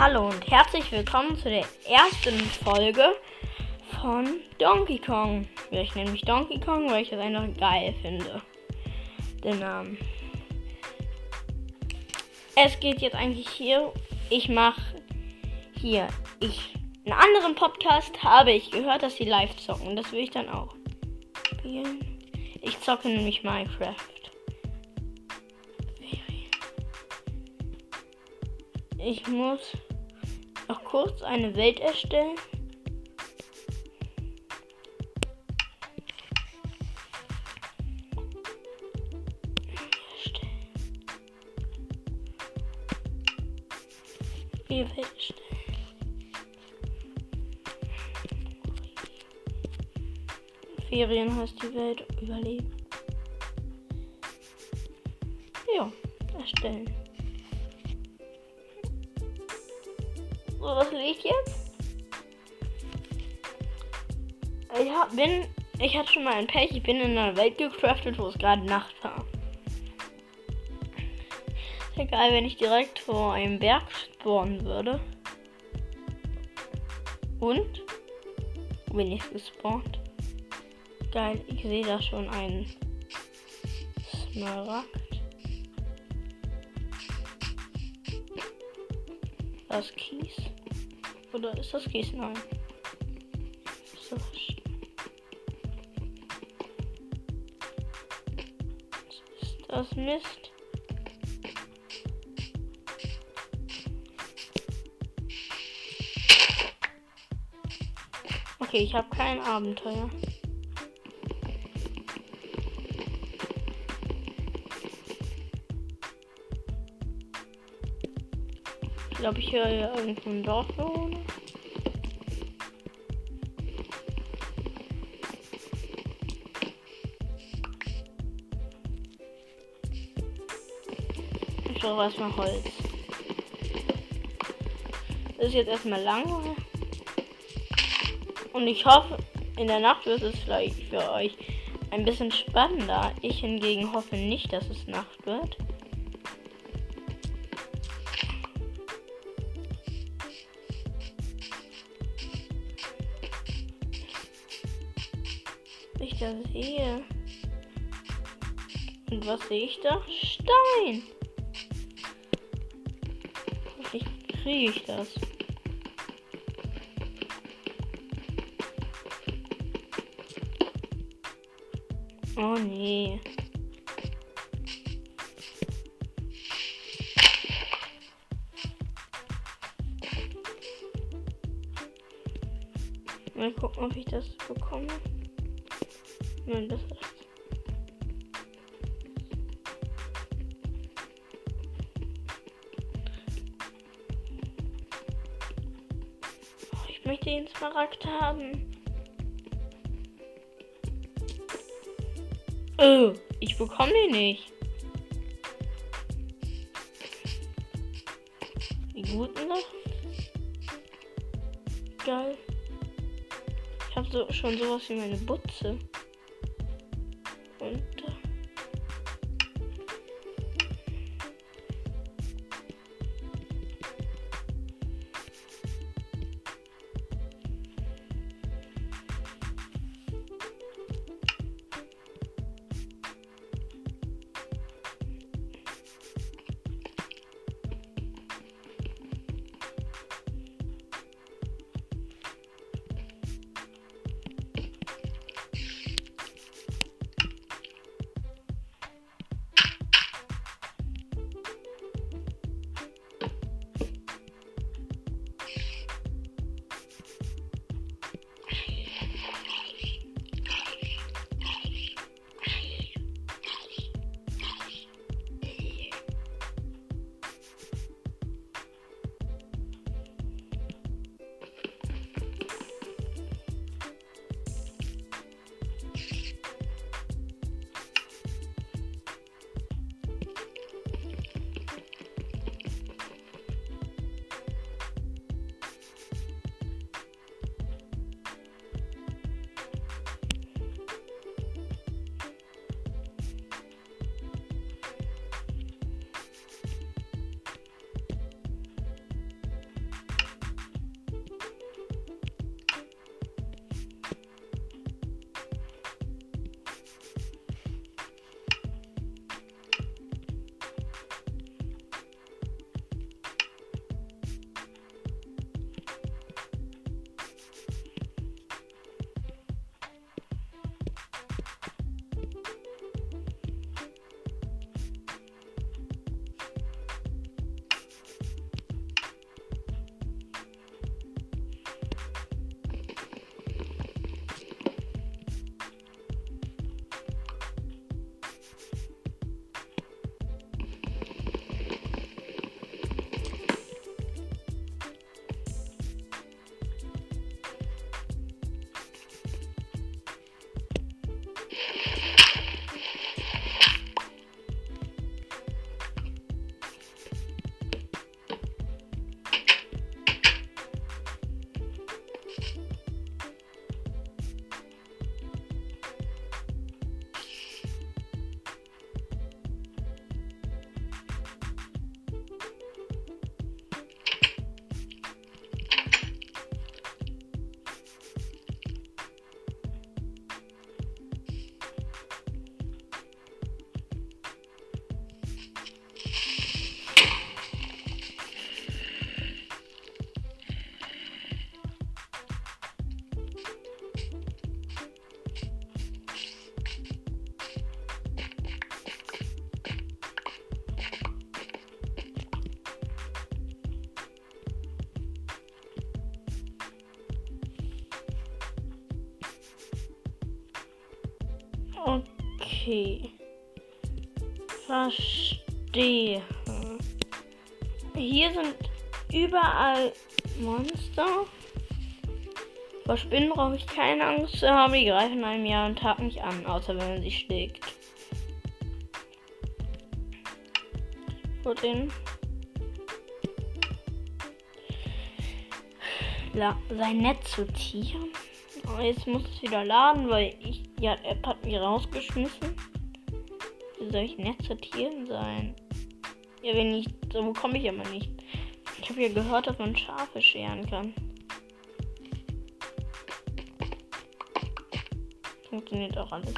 Hallo und herzlich willkommen zu der ersten Folge von Donkey Kong. Ich nenne mich Donkey Kong, weil ich das einfach geil finde. Den Namen. Es geht jetzt eigentlich hier. Ich mache hier. Ich. In einem anderen Podcast habe ich gehört, dass sie live zocken. Das will ich dann auch spielen. Ich zocke nämlich Minecraft. Ich muss noch kurz eine Welt erstellen. Wie Welt erstellen. Ferien heißt die Welt überleben. Ja, erstellen. So, was ich jetzt? Ich hab, bin, ich hatte schon mal ein Pech. Ich bin in einer Welt gecraftet, wo es gerade Nacht war. Ist egal, wenn ich direkt vor einem Berg spawnen würde. Und? Bin ich gespawnt? Geil, ich sehe da schon einen Smaragd. Das Kies. Oder ist das Kies? Nein. So. Ist das Mist? Okay, ich habe kein Abenteuer. Glaube, ich höre hier irgendwo ein Dorf wohnen. Ich brauche erstmal Holz. Das ist jetzt erstmal lang. Und ich hoffe, in der Nacht wird es vielleicht für euch ein bisschen spannender. Ich hingegen hoffe nicht, dass es Nacht wird. Was sehe ich da? Stein. Wie kriege ich das? Oh nee. Mal gucken, ob ich das bekomme. Nein, das ist. Smaragd haben. Oh, ich bekomme den nicht. Die guten noch? Geil. Ich habe so, schon sowas wie meine Butze. Okay. Verstehe. Hier sind überall Monster. Vor Spinnen brauche ich keine Angst zu haben. Die greifen einem Jahr und Tag nicht an, außer wenn man sie schlägt. Gut, den. La sein Netz sortieren. Oh, jetzt muss es wieder laden, weil ich. Ja, App hat mich rausgeschmissen. Soll ich Netz sortieren sein? Ja, wenn ich. So bekomme ich aber nicht. Ich habe ja gehört, dass man Schafe scheren kann. Funktioniert auch alles.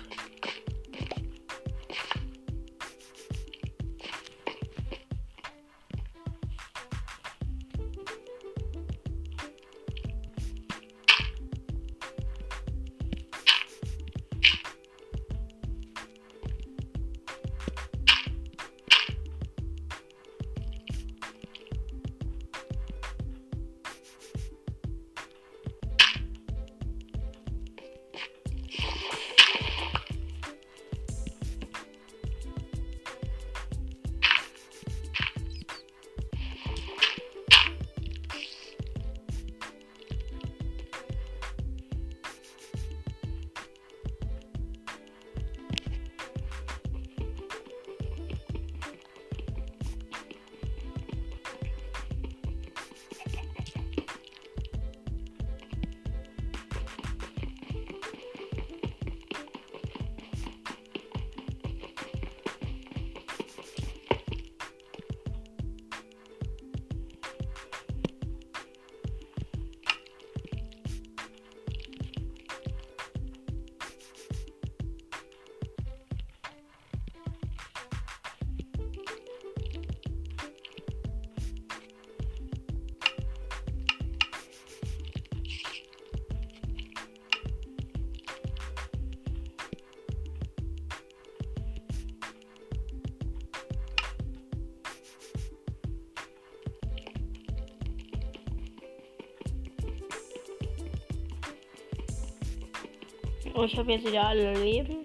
Oh, ich habe jetzt wieder alle Leben.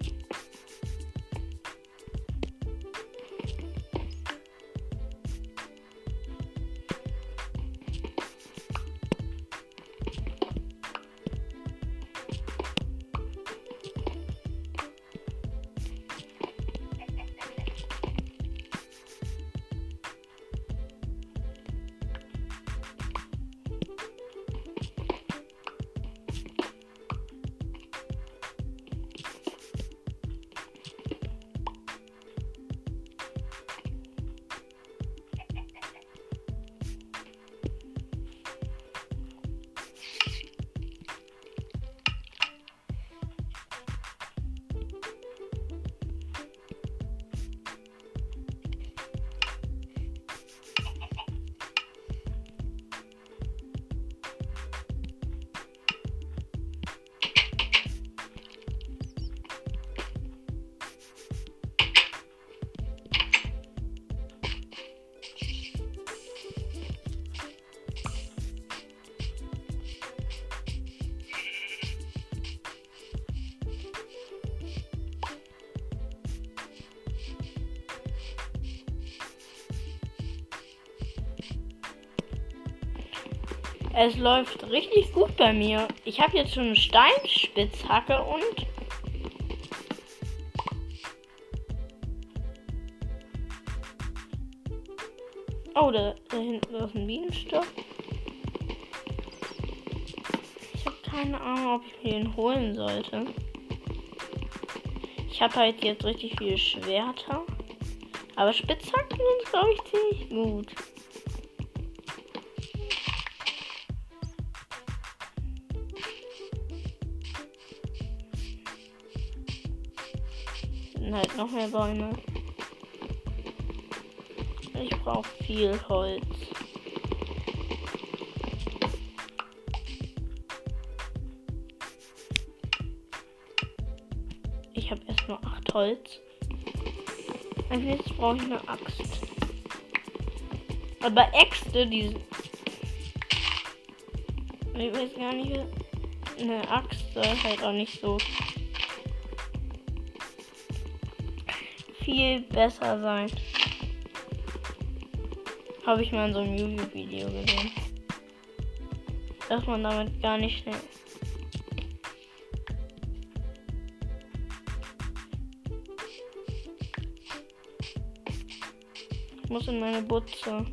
Es läuft richtig gut bei mir. Ich habe jetzt schon eine Steinspitzhacke und Oh, da, da hinten ist ein Bienenstock. Ich habe keine Ahnung, ob ich mir den holen sollte. Ich habe halt jetzt richtig viele Schwerter. Aber Spitzhacken sind, glaube ich, ziemlich gut. Halt noch mehr Bäume. Ich brauche viel Holz. Ich habe erst nur 8 Holz. Als nächstes brauche ich eine Axt. Aber Äxte, die. Ich weiß gar nicht. Eine Axt soll halt auch nicht so viel besser sein. Habe ich mal in so einem YouTube-Video gesehen. Dass man damit gar nicht schnell. Ich muss in meine Butze.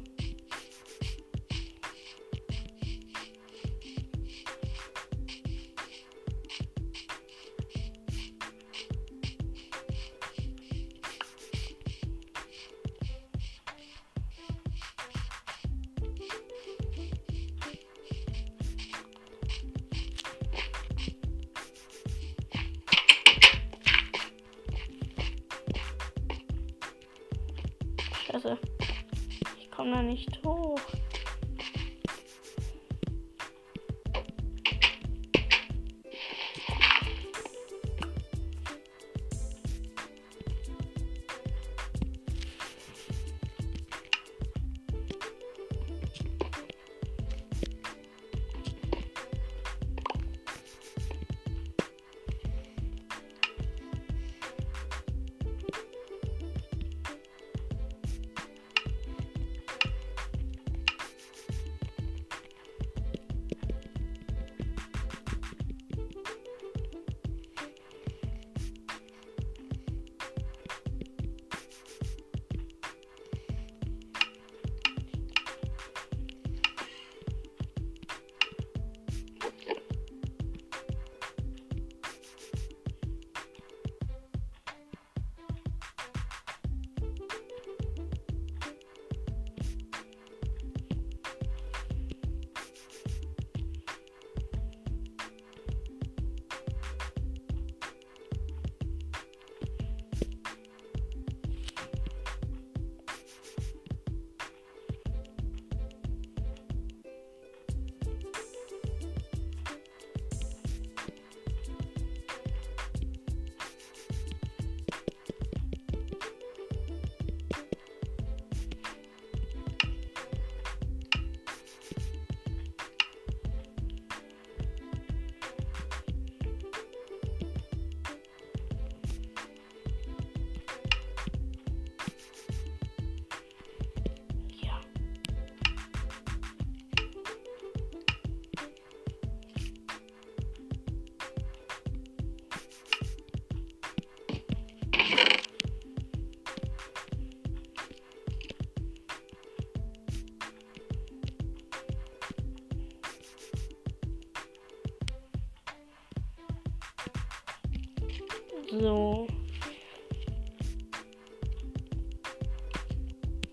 So.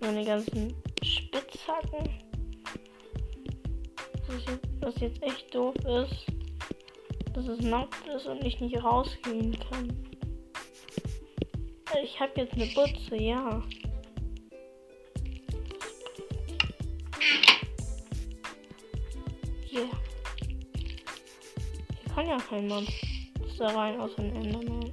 Meine ganzen Spitzhacken. Was jetzt, echt doof ist, dass es nackt ist und ich nicht rausgehen kann. Ich habe jetzt eine Butze, ja. Hier. Hier kann ja kein Monster rein aus dem Enderman.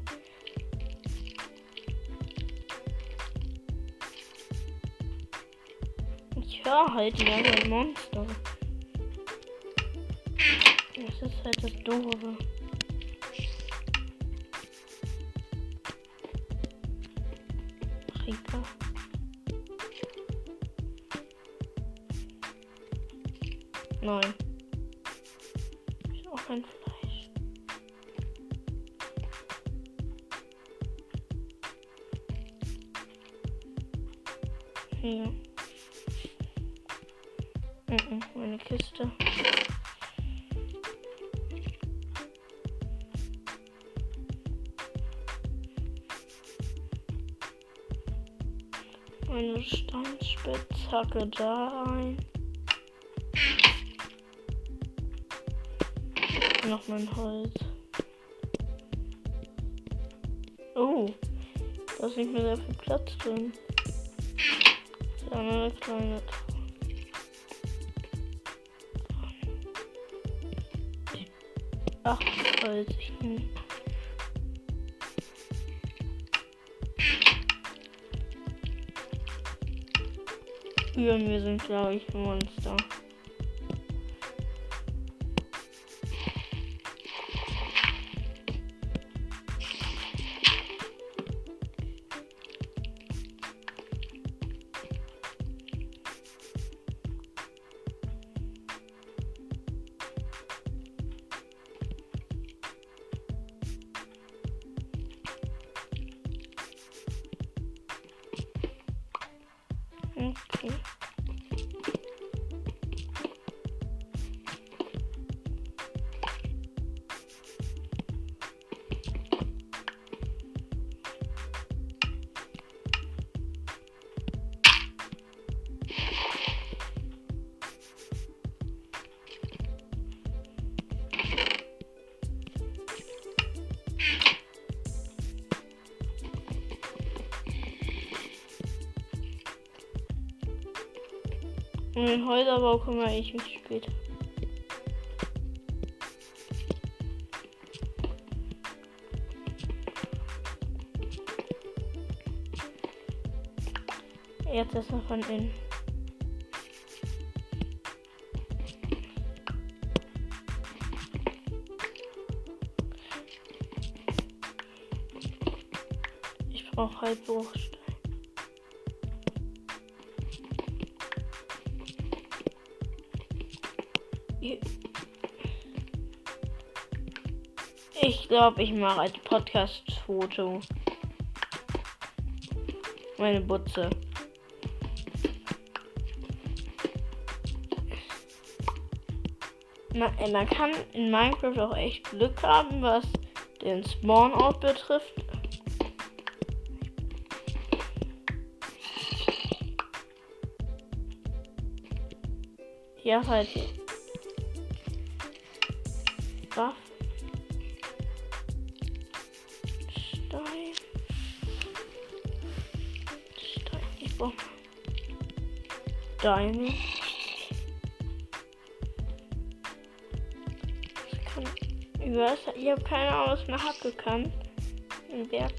Höre halt ja ein Monster. Das ist halt das Doofe. Kiste. Meine Steinspitzhacke da ein. Noch mein Holz. Oh, da ist nicht mehr sehr viel Platz drin. Ja, eine kleine Über mir sind, glaube ich, Monster. Um den Häuserbau kümmere ich mich später. Jetzt ist er von innen. Ich brauche halt Ich glaube, ich mache als Podcast-Foto meine Butze. Man, äh, man kann in Minecraft auch echt Glück haben, was den Spawn-Out betrifft. Ja, halt. Steine. Über Ich habe keine Ahnung, was eine Hacke kann. Im Berg.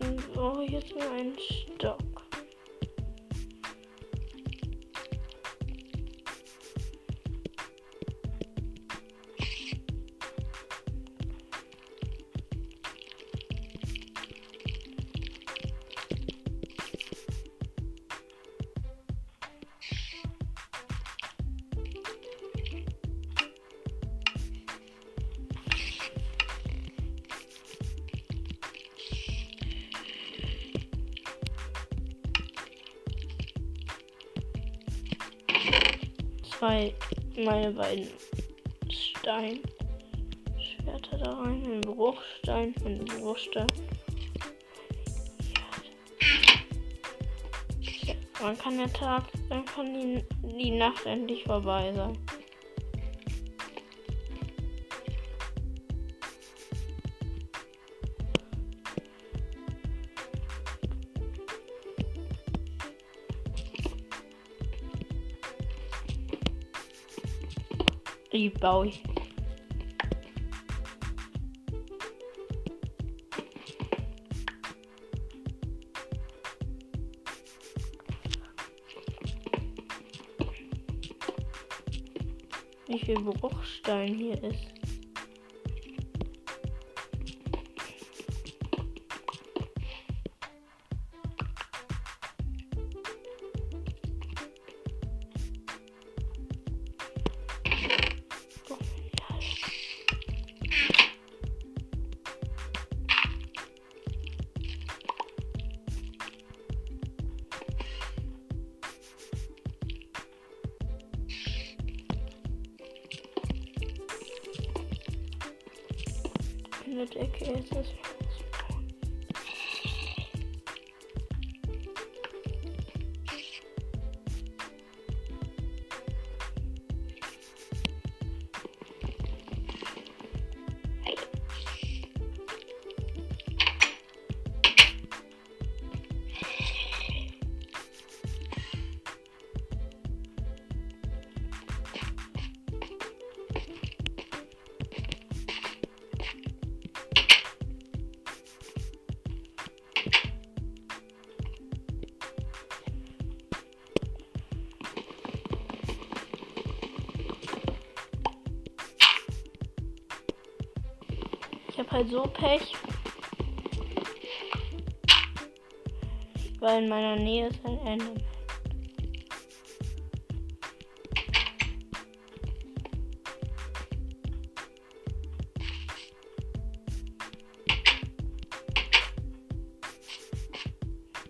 Ich brauche jetzt nur einen Stock. Meine beiden Steinschwerter da rein, einen Bruchstein und Bruchstein. Ja, kann der Tag, dann kann die, die Nacht endlich vorbei sein. Die baue ich. Wie viel Bruchstein hier ist. Eine Decke ist so Pech. Weil in meiner Nähe ist ein Ende.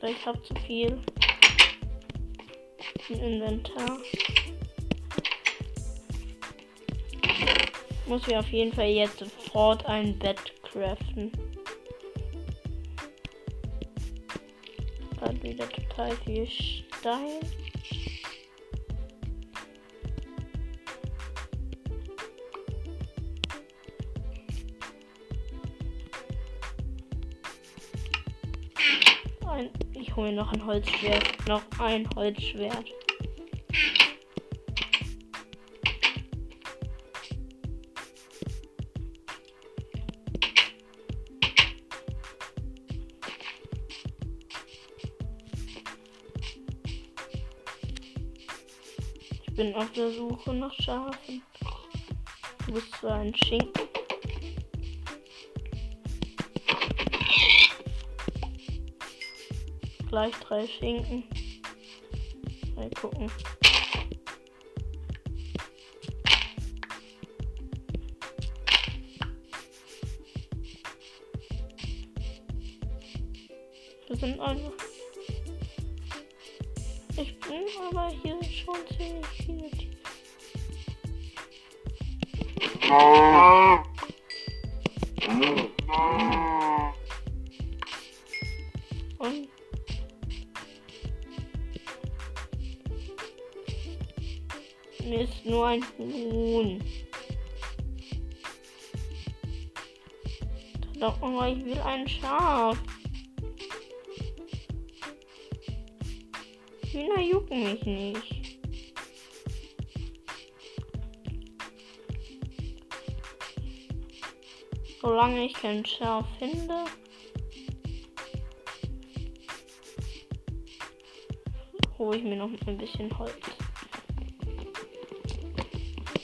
Ich habe zu viel im Inventar. Muss ich auf jeden Fall jetzt sofort ein Bett craften. Hat wieder total viel Stein. Ein, ich hole noch ein Holzschwert. Noch ein Holzschwert. Bin auf der Suche nach Schafen. Du bist zwar ein Schinken. Gleich drei Schinken. Mal gucken. Und ist nur ein Huhn. Doch mal, ich will ein Schaf. Hühner jucken mich nicht. Solange ich kein Schaf finde. hole ich mir noch ein bisschen Holz.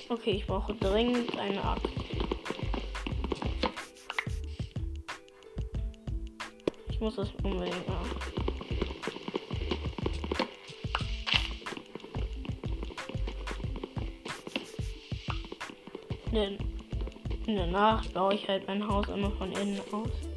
Okay, ich brauche dringend eine Axt. Ich muss das unbedingt machen. Denn in der Nacht baue ich halt mein Haus immer von innen aus.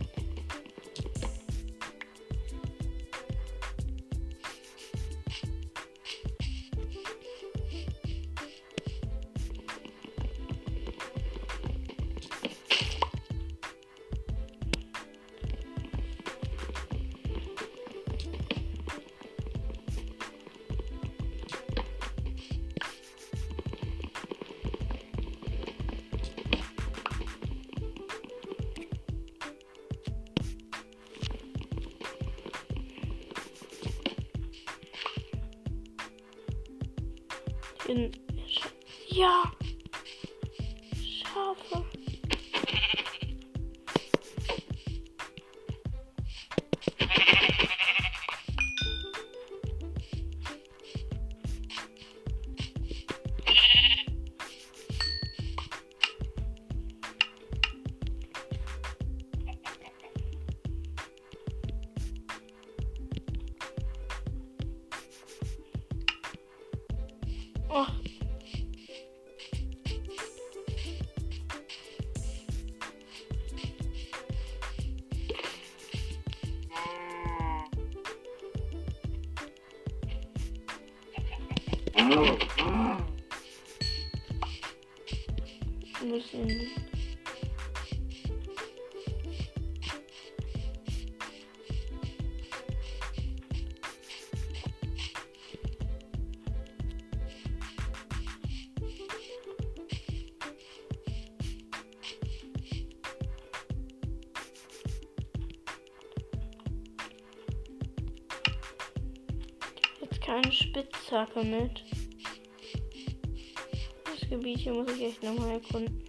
In Sch ja. Ein keine Spitzhacke mit. Hier muss ich echt nochmal erkunden.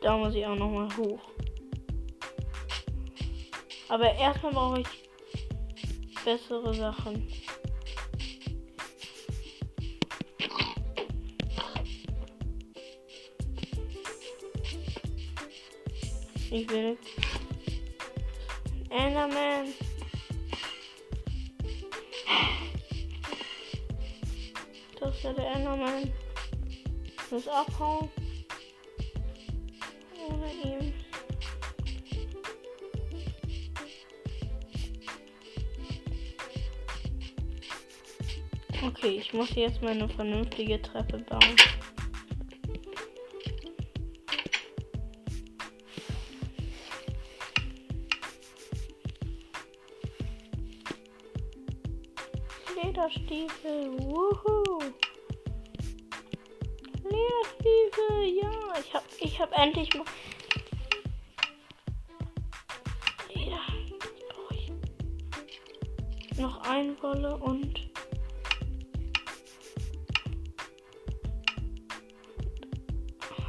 Da muss ich auch nochmal hoch. Aber erstmal brauche ich bessere Sachen. Ich will. Enderman. Das ist ja der Enderman. Ich muss abhauen. Ohne ihm. Okay, ich muss jetzt mal eine vernünftige Treppe bauen. Lederstiefel, wuhu! Lederstiefel, ja, ich hab, ich hab endlich mal Leder. Brauche ich noch Einwolle und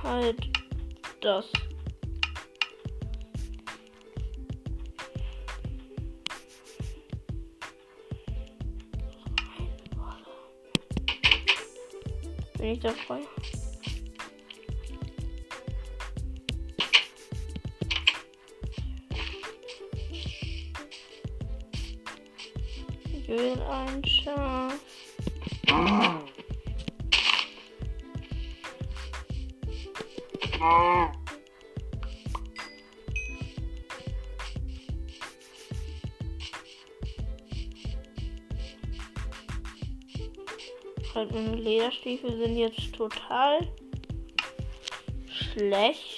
halt das. Bin ich da frei? Lederstiefel sind jetzt total schlecht.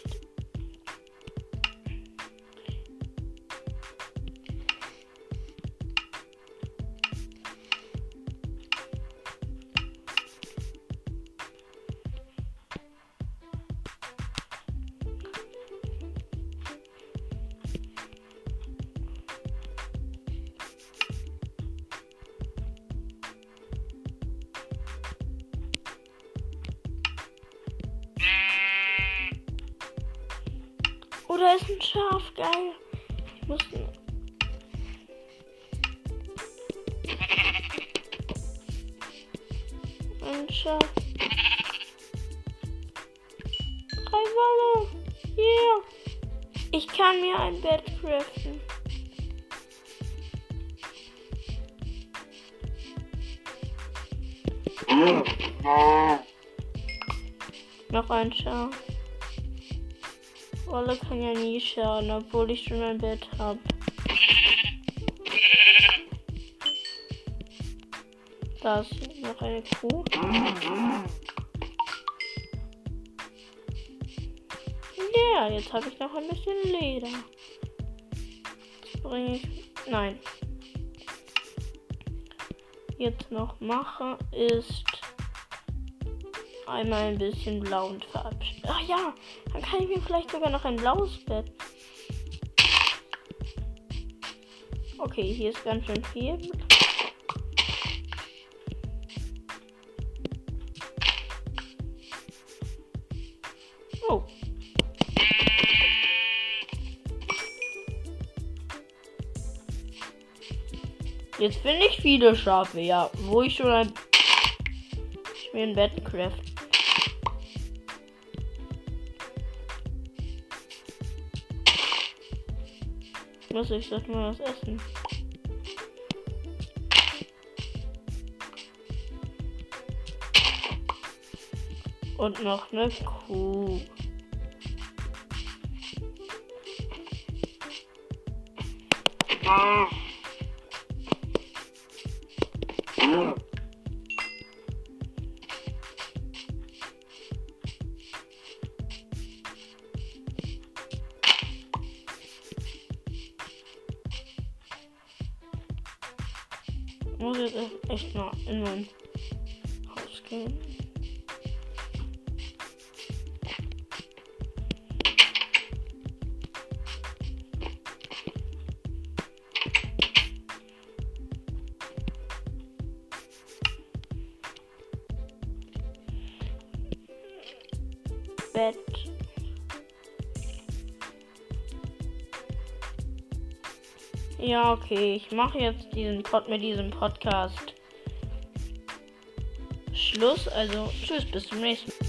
Da ist ein Schaf, geil. Ich muss. Ein Schaf. Drei Wolle. Yeah. Ich kann mir ein Bett craften. Noch ein Schaf. Wolle kann ja nie schaden, obwohl ich schon ein Bett habe. Da ist noch eine Kuh. Ja, jetzt habe ich noch ein bisschen Leder. Das bringe ich. Nein. Jetzt noch mache ist einmal ein bisschen blau und verabschieden. Ach ja, dann kann ich mir vielleicht sogar noch ein blaues Bett. Okay, hier ist ganz schön viel. Oh. Jetzt finde ich viele Schafe, ja. Wo ich schon ein. Ich mir ein Bett craft. Muss ich sollte mal was essen. Und noch eine Kuh. Muss Ja, okay. Ich mache jetzt diesen Pod mit diesem Podcast Schluss. Also, tschüss, bis zum nächsten Mal.